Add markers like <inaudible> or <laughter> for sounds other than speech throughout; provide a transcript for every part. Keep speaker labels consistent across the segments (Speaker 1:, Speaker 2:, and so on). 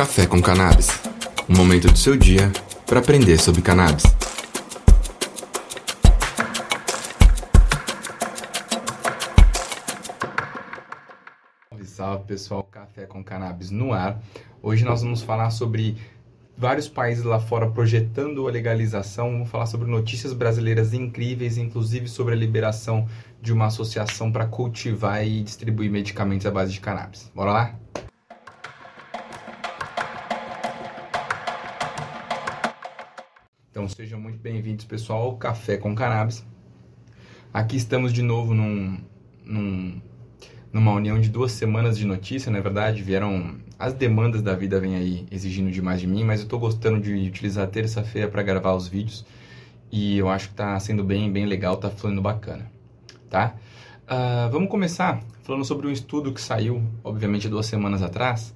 Speaker 1: Café com Cannabis um momento do seu dia para aprender sobre cannabis. Salve, salve pessoal, Café com Cannabis no ar. Hoje nós vamos falar sobre vários países lá fora projetando a legalização. Vamos falar sobre notícias brasileiras incríveis, inclusive sobre a liberação de uma associação para cultivar e distribuir medicamentos à base de cannabis. Bora lá? Então sejam muito bem-vindos, pessoal, ao Café com Cannabis. Aqui estamos de novo num, num, numa união de duas semanas de notícia, na é verdade. Vieram. As demandas da vida vêm aí exigindo demais de mim, mas eu estou gostando de utilizar terça-feira para gravar os vídeos. E eu acho que está sendo bem, bem legal, está fluindo bacana. Tá? Uh, vamos começar falando sobre um estudo que saiu, obviamente, duas semanas atrás,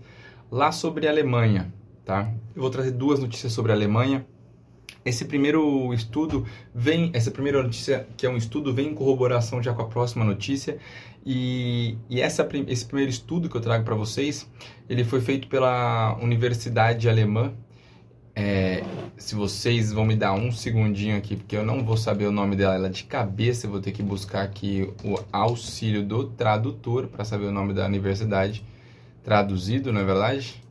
Speaker 1: lá sobre a Alemanha. Tá? Eu vou trazer duas notícias sobre a Alemanha esse primeiro estudo vem, essa primeira notícia, que é um estudo, vem em corroboração já com a próxima notícia. E, e essa, esse primeiro estudo que eu trago para vocês, ele foi feito pela Universidade Alemã. É, se vocês vão me dar um segundinho aqui, porque eu não vou saber o nome dela ela de cabeça, eu vou ter que buscar aqui o auxílio do tradutor para saber o nome da universidade traduzido, não é verdade?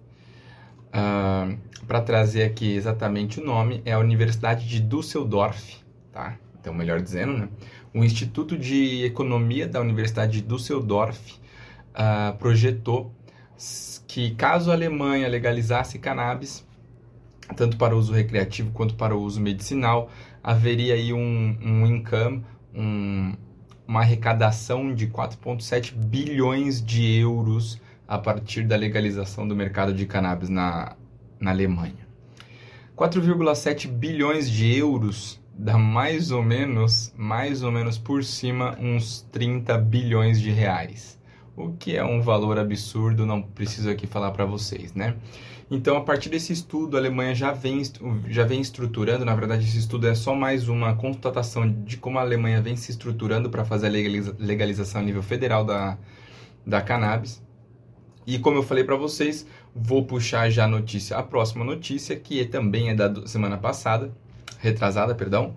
Speaker 1: Uh, para trazer aqui exatamente o nome, é a Universidade de Düsseldorf, tá? Então, melhor dizendo, né? O Instituto de Economia da Universidade de Düsseldorf uh, projetou que caso a Alemanha legalizasse cannabis, tanto para uso recreativo quanto para uso medicinal, haveria aí um, um income, um, uma arrecadação de 4,7 bilhões de euros a partir da legalização do mercado de cannabis na, na Alemanha. 4,7 bilhões de euros dá mais ou menos, mais ou menos por cima, uns 30 bilhões de reais. O que é um valor absurdo, não preciso aqui falar para vocês, né? Então, a partir desse estudo, a Alemanha já vem, já vem estruturando, na verdade, esse estudo é só mais uma constatação de como a Alemanha vem se estruturando para fazer a legalização a nível federal da, da cannabis. E como eu falei para vocês, vou puxar já a notícia, a próxima notícia, que também é da semana passada, retrasada, perdão,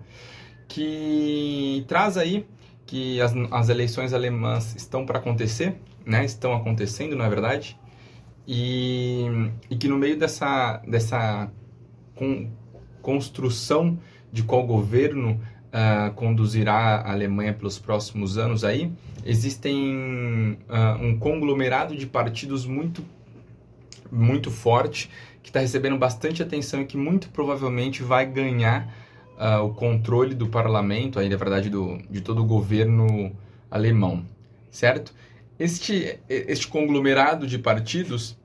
Speaker 1: que traz aí que as, as eleições alemãs estão para acontecer, né? Estão acontecendo, na é verdade, e, e que no meio dessa, dessa con, construção de qual governo uh, conduzirá a Alemanha pelos próximos anos aí, existem uh, um conglomerado de partidos muito muito forte que está recebendo bastante atenção e que muito provavelmente vai ganhar uh, o controle do parlamento, aí na verdade do, de todo o governo alemão, certo? Este, este conglomerado de partidos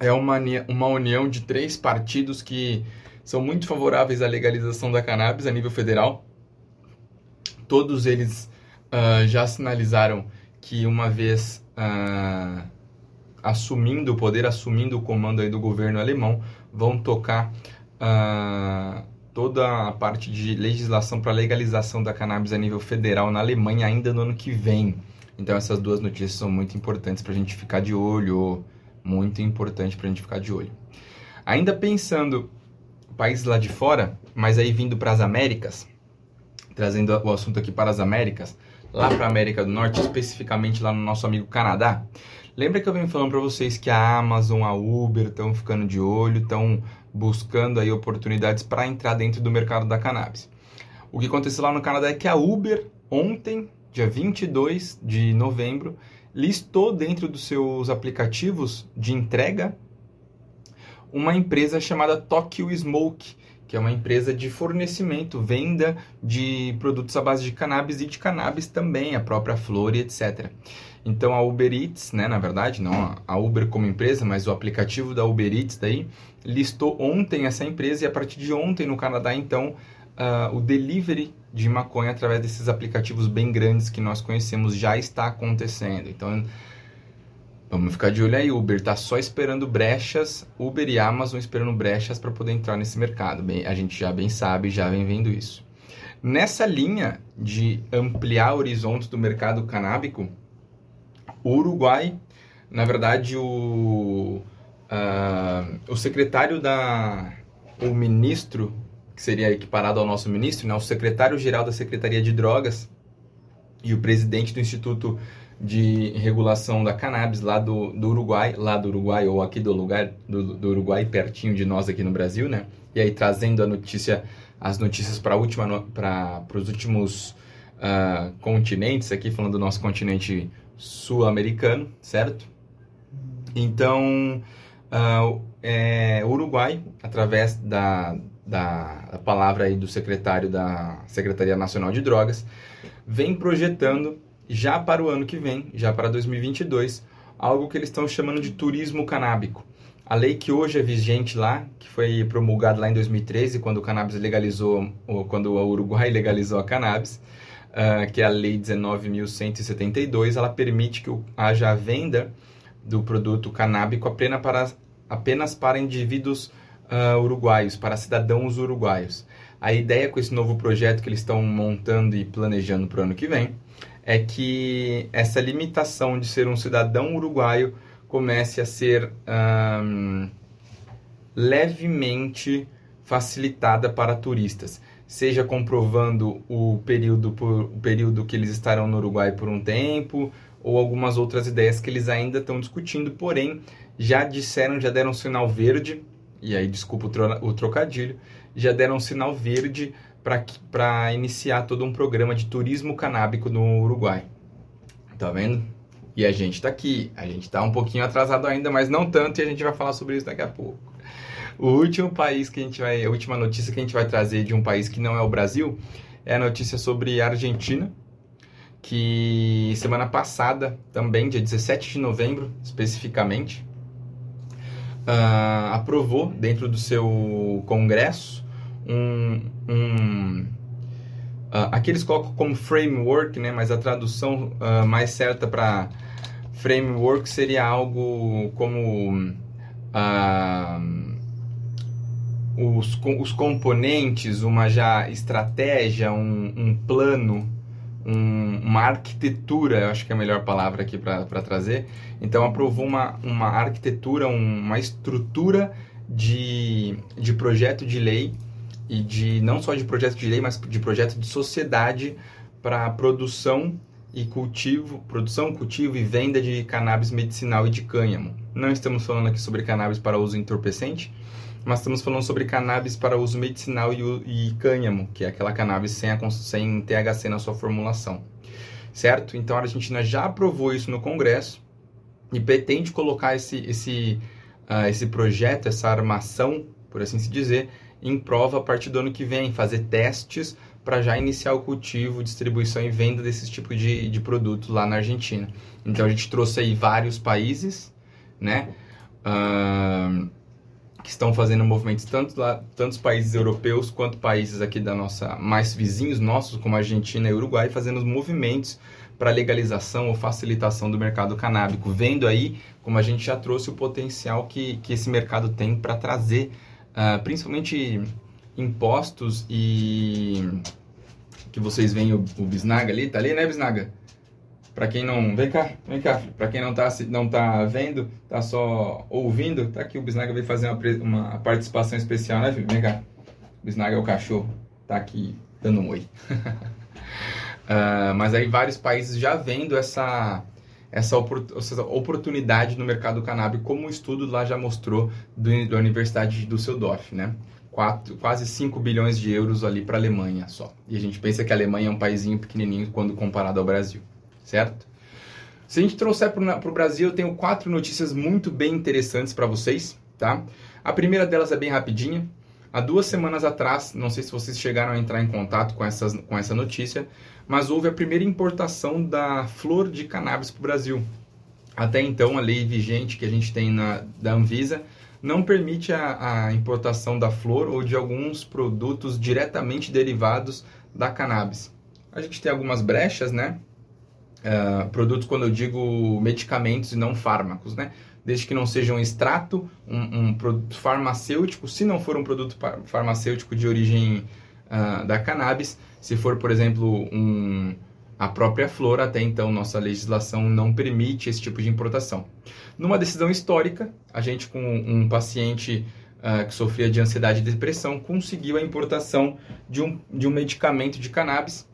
Speaker 1: é uma, uma união de três partidos que são muito favoráveis à legalização da cannabis a nível federal todos eles uh, já sinalizaram que uma vez uh, assumindo o poder, assumindo o comando aí do governo alemão, vão tocar uh, toda a parte de legislação para legalização da cannabis a nível federal na Alemanha ainda no ano que vem. Então essas duas notícias são muito importantes para a gente ficar de olho, muito importante para a gente ficar de olho. Ainda pensando países lá de fora, mas aí vindo para as Américas, trazendo o assunto aqui para as Américas, lá para a América do Norte, especificamente lá no nosso amigo Canadá. Lembra que eu venho falando para vocês que a Amazon, a Uber estão ficando de olho, estão buscando aí oportunidades para entrar dentro do mercado da cannabis. O que aconteceu lá no Canadá é que a Uber ontem, dia 22 de novembro, listou dentro dos seus aplicativos de entrega uma empresa chamada Tokyo Smoke, que é uma empresa de fornecimento, venda de produtos à base de cannabis e de cannabis também, a própria flor e etc. Então a Uber Eats, né, na verdade, não a Uber como empresa, mas o aplicativo da Uber Eats daí, listou ontem essa empresa e a partir de ontem no Canadá, então, uh, o delivery de maconha através desses aplicativos bem grandes que nós conhecemos já está acontecendo. Então, Vamos ficar de olho aí, Uber tá só esperando brechas, Uber e Amazon esperando brechas para poder entrar nesse mercado. Bem, a gente já bem sabe, já vem vendo isso. Nessa linha de ampliar horizontes do mercado canábico, o Uruguai, na verdade, o, uh, o secretário da. O ministro, que seria equiparado ao nosso ministro, né, o secretário-geral da Secretaria de Drogas e o presidente do Instituto de Regulação da Cannabis lá do, do Uruguai, lá do Uruguai ou aqui do lugar do, do Uruguai, pertinho de nós aqui no Brasil, né? E aí trazendo a notícia, as notícias para última para os últimos uh, continentes aqui, falando do nosso continente sul-americano, certo? Então, uh, é, o Uruguai, através da, da, da palavra aí do secretário da Secretaria Nacional de Drogas, vem projetando já para o ano que vem, já para 2022, algo que eles estão chamando de turismo canábico. A lei que hoje é vigente lá, que foi promulgada lá em 2013, quando o cannabis legalizou, ou quando o Uruguai <laughs> legalizou a cannabis, uh, que é a Lei 19.172, ela permite que haja a venda do produto canábico apenas para, apenas para indivíduos uh, uruguaios, para cidadãos uruguaios. A ideia com esse novo projeto que eles estão montando e planejando para o ano que vem é que essa limitação de ser um cidadão uruguaio comece a ser levemente facilitada para turistas, seja comprovando o período, por, o período que eles estarão no Uruguai por um tempo, ou algumas outras ideias que eles ainda estão discutindo, porém já disseram, já deram um sinal verde, e aí desculpa o, tro, o trocadilho, já deram um sinal verde para iniciar todo um programa de turismo canábico no Uruguai. Tá vendo? E a gente está aqui, a gente está um pouquinho atrasado ainda, mas não tanto, e a gente vai falar sobre isso daqui a pouco. O último país que a gente vai, a última notícia que a gente vai trazer de um país que não é o Brasil é a notícia sobre a Argentina, que semana passada, também dia 17 de novembro, especificamente, uh, aprovou dentro do seu congresso um, um uh, aqui eles colocam como framework, né, mas a tradução uh, mais certa para framework seria algo como os, os componentes, uma já estratégia, um, um plano um, uma arquitetura, eu acho que é a melhor palavra aqui para trazer. Então, aprovou uma, uma arquitetura, uma estrutura de, de projeto de lei e de não só de projeto de lei, mas de projeto de sociedade para produção e cultivo, produção, cultivo e venda de cannabis medicinal e de cânhamo. Não estamos falando aqui sobre cannabis para uso entorpecente, mas estamos falando sobre cannabis para uso medicinal e, e cânhamo, que é aquela cannabis sem, a, sem THC na sua formulação, certo? Então a Argentina já aprovou isso no Congresso e pretende colocar esse, esse, uh, esse projeto, essa armação, por assim se dizer, em prova a partir do ano que vem, fazer testes para já iniciar o cultivo, distribuição e venda desses tipos de, de produtos lá na Argentina. Então a gente trouxe aí vários países, né? Uh, que estão fazendo movimentos tanto lá, tantos países europeus quanto países aqui da nossa mais vizinhos nossos, como Argentina e Uruguai, fazendo movimentos para legalização ou facilitação do mercado canábico, vendo aí como a gente já trouxe o potencial que, que esse mercado tem para trazer, uh, principalmente impostos e que vocês veem o, o Bisnaga ali, tá ali, né, Bisnaga? Para quem não, vem cá, vem cá. Para quem não tá não tá vendo, tá só ouvindo, tá aqui o Bisnaga veio fazer uma, uma participação especial, né, filho? Vem cá. O Bisnaga é o cachorro, tá aqui dando um oi. uh, <laughs> mas aí vários países já vendo essa essa, oportunidade no mercado canábico, como o estudo lá já mostrou do, da Universidade de Düsseldorf, né? Quatro, quase 5 bilhões de euros ali para a Alemanha só. E a gente pensa que a Alemanha é um paísinho pequenininho quando comparado ao Brasil certo? Se a gente trouxer para o Brasil, eu tenho quatro notícias muito bem interessantes para vocês, tá? A primeira delas é bem rapidinha. Há duas semanas atrás, não sei se vocês chegaram a entrar em contato com, essas, com essa notícia, mas houve a primeira importação da flor de cannabis para o Brasil. Até então, a lei vigente que a gente tem na, da Anvisa não permite a, a importação da flor ou de alguns produtos diretamente derivados da cannabis. A gente tem algumas brechas, né? Uh, produtos quando eu digo medicamentos e não fármacos, né? Desde que não seja um extrato, um, um produto farmacêutico, se não for um produto farmacêutico de origem uh, da cannabis, se for, por exemplo, um, a própria flor, até então nossa legislação não permite esse tipo de importação. Numa decisão histórica, a gente com um paciente uh, que sofria de ansiedade e depressão conseguiu a importação de um, de um medicamento de cannabis,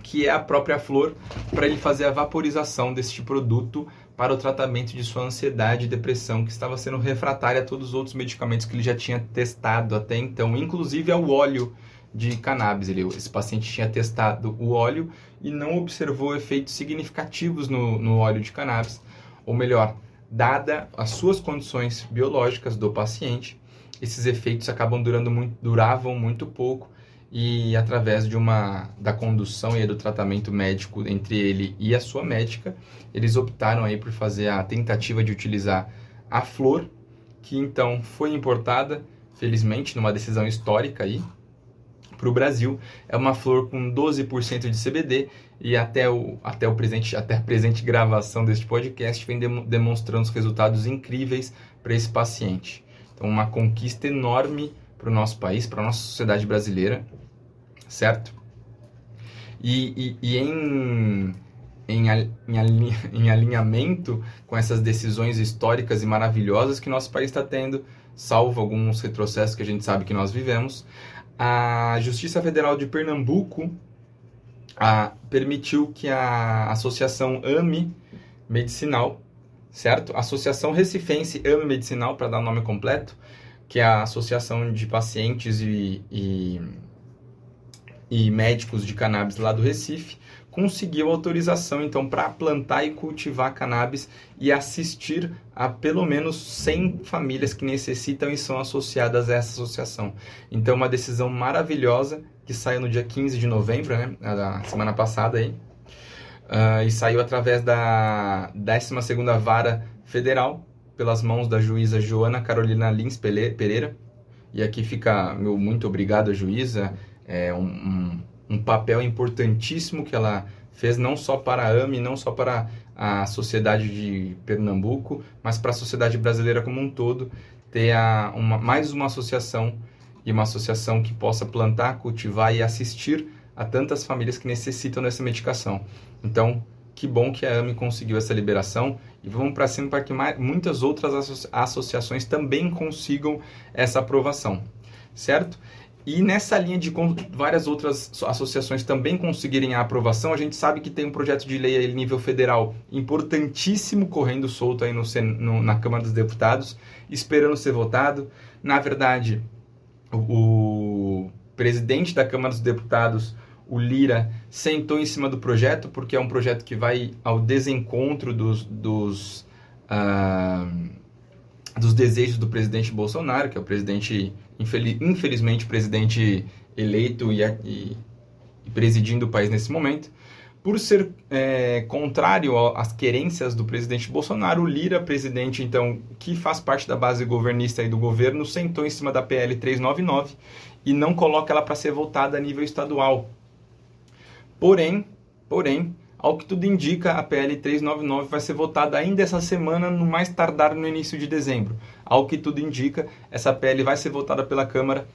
Speaker 1: que é a própria flor, para ele fazer a vaporização deste produto para o tratamento de sua ansiedade e depressão, que estava sendo refratária a todos os outros medicamentos que ele já tinha testado até então, inclusive ao óleo de cannabis. Ele, esse paciente tinha testado o óleo e não observou efeitos significativos no, no óleo de cannabis, ou melhor, dada as suas condições biológicas do paciente, esses efeitos acabam durando muito, duravam muito pouco e através de uma da condução e do tratamento médico entre ele e a sua médica, eles optaram aí por fazer a tentativa de utilizar a flor, que então foi importada, felizmente, numa decisão histórica aí, para o Brasil. É uma flor com 12% de CBD e até o, até o presente, até a presente gravação deste podcast vem demonstrando os resultados incríveis para esse paciente. Então, uma conquista enorme para o nosso país, para a nossa sociedade brasileira, certo? E, e, e em, em, em, <laughs> em alinhamento com essas decisões históricas e maravilhosas que nosso país está tendo, salvo alguns retrocessos que a gente sabe que nós vivemos, a Justiça Federal de Pernambuco a, permitiu que a Associação AME Medicinal, certo? Associação Recifense AME Medicinal, para dar o nome completo, que é a Associação de Pacientes e, e, e Médicos de Cannabis lá do Recife, conseguiu autorização então para plantar e cultivar cannabis e assistir a pelo menos 100 famílias que necessitam e são associadas a essa associação. Então uma decisão maravilhosa que saiu no dia 15 de novembro, né, da semana passada aí, uh, e saiu através da 12ª Vara Federal pelas mãos da juíza Joana Carolina Lins Pereira. E aqui fica meu muito obrigado, juíza. É um, um um papel importantíssimo que ela fez não só para a AME, não só para a sociedade de Pernambuco, mas para a sociedade brasileira como um todo, ter a, uma, mais uma associação e uma associação que possa plantar, cultivar e assistir a tantas famílias que necessitam dessa medicação. Então, que bom que a AME conseguiu essa liberação e vamos para cima para que mais, muitas outras associações também consigam essa aprovação, certo? E nessa linha de várias outras associações também conseguirem a aprovação, a gente sabe que tem um projeto de lei a nível federal importantíssimo correndo solto aí no, no, na Câmara dos Deputados, esperando ser votado. Na verdade, o, o presidente da Câmara dos Deputados, o Lira, sentou em cima do projeto, porque é um projeto que vai ao desencontro dos, dos, uh, dos desejos do presidente Bolsonaro, que é o presidente infeliz, infelizmente, presidente eleito e, e, e, presidindo o país nesse momento, por ser é, contrário às querências do presidente Bolsonaro, o Lira, presidente, então, que faz parte da base governista e do governo, sentou em cima da PL 399 e não coloca ela para ser votada a nível estadual. Porém, porém, ao que tudo indica, a PL 399 vai ser votada ainda essa semana, no mais tardar no início de dezembro. Ao que tudo indica, essa PL vai ser votada pela Câmara,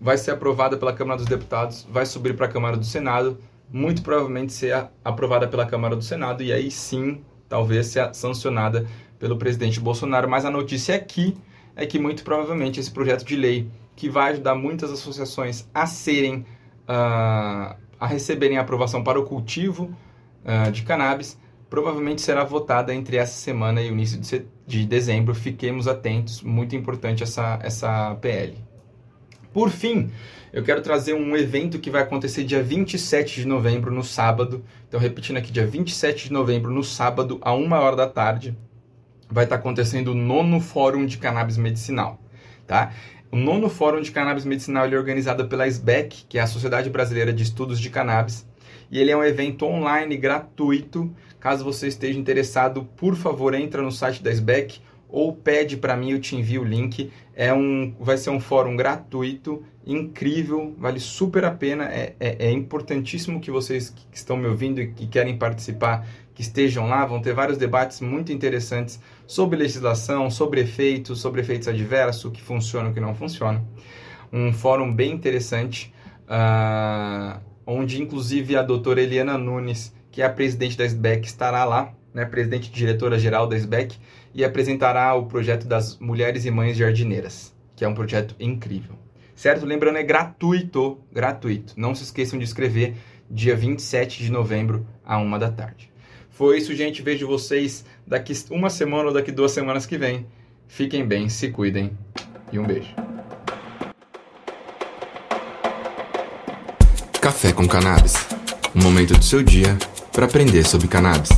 Speaker 1: vai ser aprovada pela Câmara dos Deputados, vai subir para a Câmara do Senado, muito provavelmente ser aprovada pela Câmara do Senado e aí sim, talvez ser sancionada pelo presidente Bolsonaro. Mas a notícia aqui é que muito provavelmente esse projeto de lei, que vai ajudar muitas associações a serem, uh, a receberem aprovação para o cultivo uh, de cannabis provavelmente será votada entre essa semana e o início de, de dezembro. Fiquemos atentos, muito importante essa, essa PL. Por fim, eu quero trazer um evento que vai acontecer dia 27 de novembro, no sábado. Então, repetindo aqui, dia 27 de novembro, no sábado, a uma hora da tarde, vai estar acontecendo o nono Fórum de Cannabis Medicinal. Tá? O nono Fórum de Cannabis Medicinal é organizado pela SBEC, que é a Sociedade Brasileira de Estudos de Cannabis, e ele é um evento online gratuito. Caso você esteja interessado, por favor, entra no site da SBEC ou pede para mim, eu te envio o link. É um, vai ser um fórum gratuito, incrível, vale super a pena. É, é, é importantíssimo que vocês que estão me ouvindo e que querem participar, que estejam lá. Vão ter vários debates muito interessantes sobre legislação, sobre efeitos, sobre efeitos adversos, o que funciona, o que não funciona. Um fórum bem interessante. Uh, onde inclusive a doutora Eliana Nunes, que é a presidente da SBEC, estará lá, né, presidente diretora-geral da SBEC, e apresentará o projeto das Mulheres e Mães Jardineiras, que é um projeto incrível. Certo? Lembrando, é gratuito, gratuito. Não se esqueçam de escrever dia 27 de novembro, à uma da tarde. Foi isso, gente. Vejo vocês daqui uma semana ou daqui duas semanas que vem. Fiquem bem, se cuidem e um beijo.
Speaker 2: Café com Cannabis um momento do seu dia para aprender sobre cannabis.